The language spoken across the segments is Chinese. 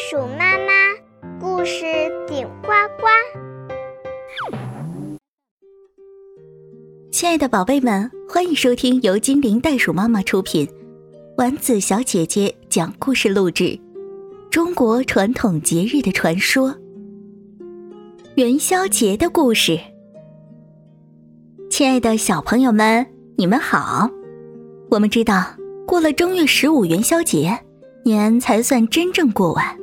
鼠妈妈故事顶呱呱。亲爱的宝贝们，欢迎收听由精灵袋鼠妈妈出品，丸子小姐姐讲故事录制。中国传统节日的传说，元宵节的故事。亲爱的小朋友们，你们好！我们知道，过了正月十五元宵节，年才算真正过完。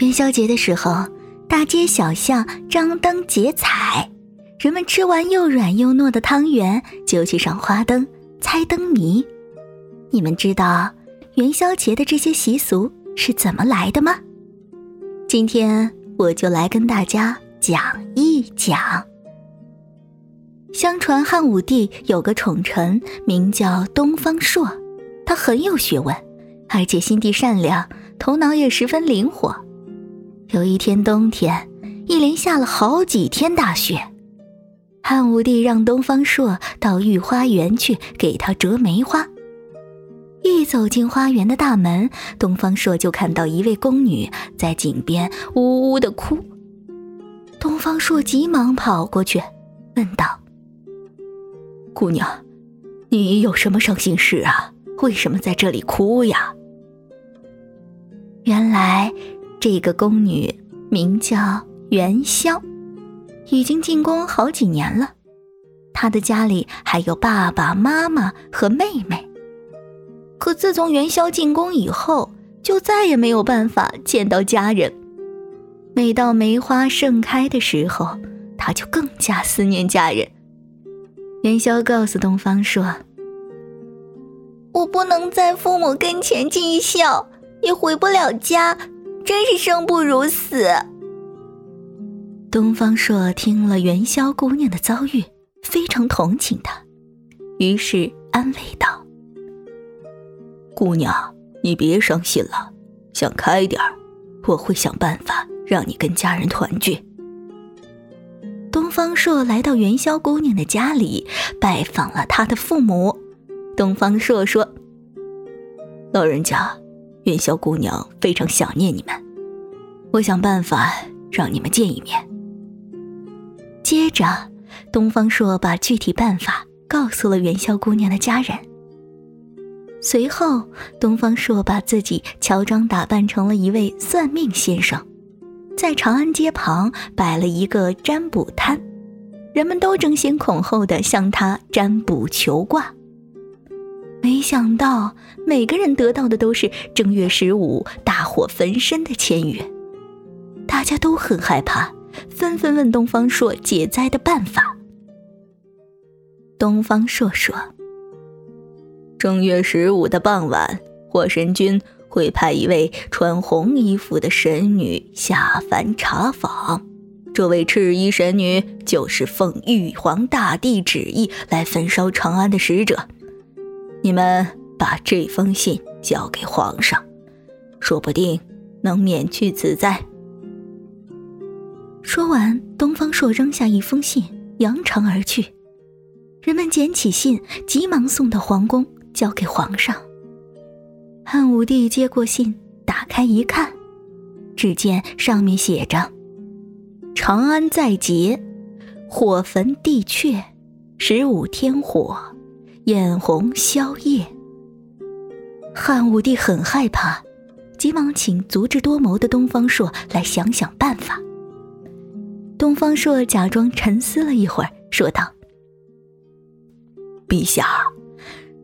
元宵节的时候，大街小巷张灯结彩，人们吃完又软又糯的汤圆，就去赏花灯、猜灯谜。你们知道元宵节的这些习俗是怎么来的吗？今天我就来跟大家讲一讲。相传汉武帝有个宠臣，名叫东方朔，他很有学问，而且心地善良，头脑也十分灵活。有一天冬天，一连下了好几天大雪，汉武帝让东方朔到御花园去给他折梅花。一走进花园的大门，东方朔就看到一位宫女在井边呜呜的哭。东方朔急忙跑过去，问道。姑娘，你有什么伤心事啊？为什么在这里哭呀？原来，这个宫女名叫元宵，已经进宫好几年了。她的家里还有爸爸妈妈和妹妹。可自从元宵进宫以后，就再也没有办法见到家人。每到梅花盛开的时候，她就更加思念家人。元宵告诉东方说：“我不能在父母跟前尽孝，也回不了家，真是生不如死。”东方朔听了元宵姑娘的遭遇，非常同情她，于是安慰道：“姑娘，你别伤心了，想开点儿，我会想办法让你跟家人团聚。”东方朔来到元宵姑娘的家里，拜访了她的父母。东方朔说：“老人家，元宵姑娘非常想念你们，我想办法让你们见一面。”接着，东方朔把具体办法告诉了元宵姑娘的家人。随后，东方朔把自己乔装打扮成了一位算命先生。在长安街旁摆了一个占卜摊，人们都争先恐后的向他占卜求卦。没想到，每个人得到的都是正月十五大火焚身的签语。大家都很害怕，纷纷问东方朔解灾的办法。东方朔说：“正月十五的傍晚，火神君。”会派一位穿红衣服的神女下凡查访，这位赤衣神女就是奉玉皇大帝旨意来焚烧长安的使者。你们把这封信交给皇上，说不定能免去此灾。说完，东方朔扔下一封信，扬长而去。人们捡起信，急忙送到皇宫，交给皇上。汉武帝接过信，打开一看，只见上面写着：“长安在劫，火焚地阙，十五天火，眼红宵夜。”汉武帝很害怕，急忙请足智多谋的东方朔来想想办法。东方朔假装沉思了一会儿，说道：“陛下，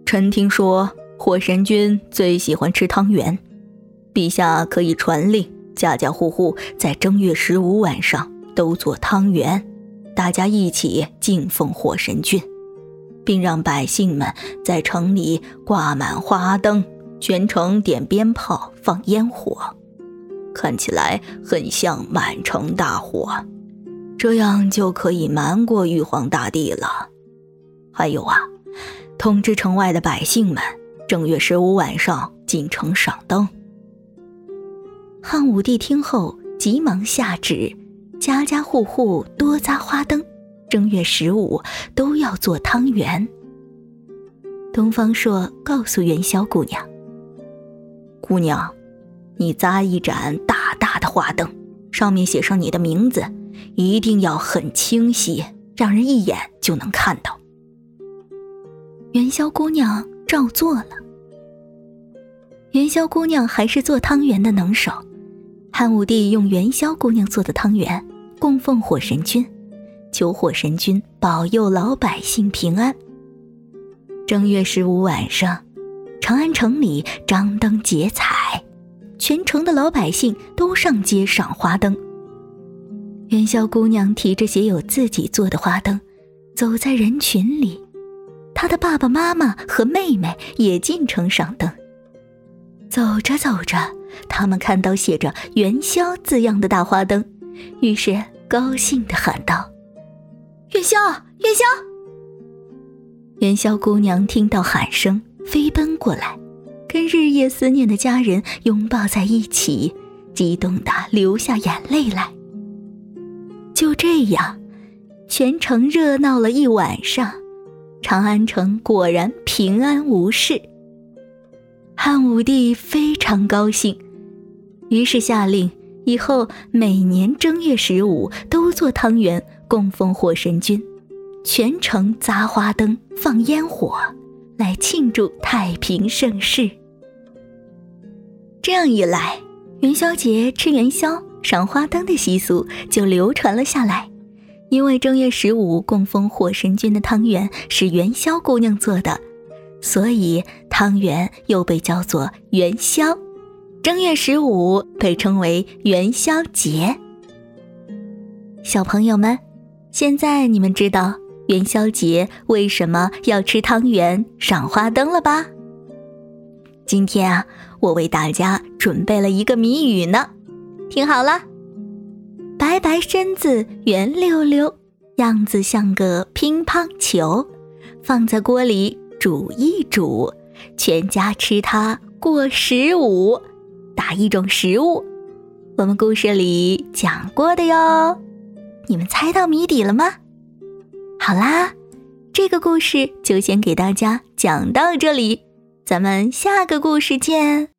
臣听说。”火神君最喜欢吃汤圆，陛下可以传令，家家户户在正月十五晚上都做汤圆，大家一起敬奉火神君，并让百姓们在城里挂满花灯，全城点鞭炮、放烟火，看起来很像满城大火，这样就可以瞒过玉皇大帝了。还有啊，通知城外的百姓们。正月十五晚上进城赏灯。汉武帝听后急忙下旨，家家户户多扎花灯，正月十五都要做汤圆。东方朔告诉元宵姑娘：“姑娘，你扎一盏大大的花灯，上面写上你的名字，一定要很清晰，让人一眼就能看到。”元宵姑娘照做了。元宵姑娘还是做汤圆的能手，汉武帝用元宵姑娘做的汤圆供奉火神君，求火神君保佑老百姓平安。正月十五晚上，长安城里张灯结彩，全城的老百姓都上街赏花灯。元宵姑娘提着写有自己做的花灯，走在人群里，她的爸爸妈妈和妹妹也进城赏灯。走着走着，他们看到写着“元宵”字样的大花灯，于是高兴地喊道：“元宵，元宵！”元宵姑娘听到喊声，飞奔过来，跟日夜思念的家人拥抱在一起，激动的流下眼泪来。就这样，全城热闹了一晚上，长安城果然平安无事。汉武帝非常高兴，于是下令以后每年正月十五都做汤圆供奉火神君。全城砸花灯、放烟火，来庆祝太平盛世。这样一来，元宵节吃元宵、赏花灯的习俗就流传了下来。因为正月十五供奉火神君的汤圆是元宵姑娘做的，所以汤圆又被叫做元宵。正月十五被称为元宵节。小朋友们，现在你们知道。元宵节为什么要吃汤圆、赏花灯了吧？今天啊，我为大家准备了一个谜语呢，听好了：白白身子圆溜溜，样子像个乒乓球，放在锅里煮一煮，全家吃它过十五。打一种食物，我们故事里讲过的哟。你们猜到谜底了吗？好啦，这个故事就先给大家讲到这里，咱们下个故事见。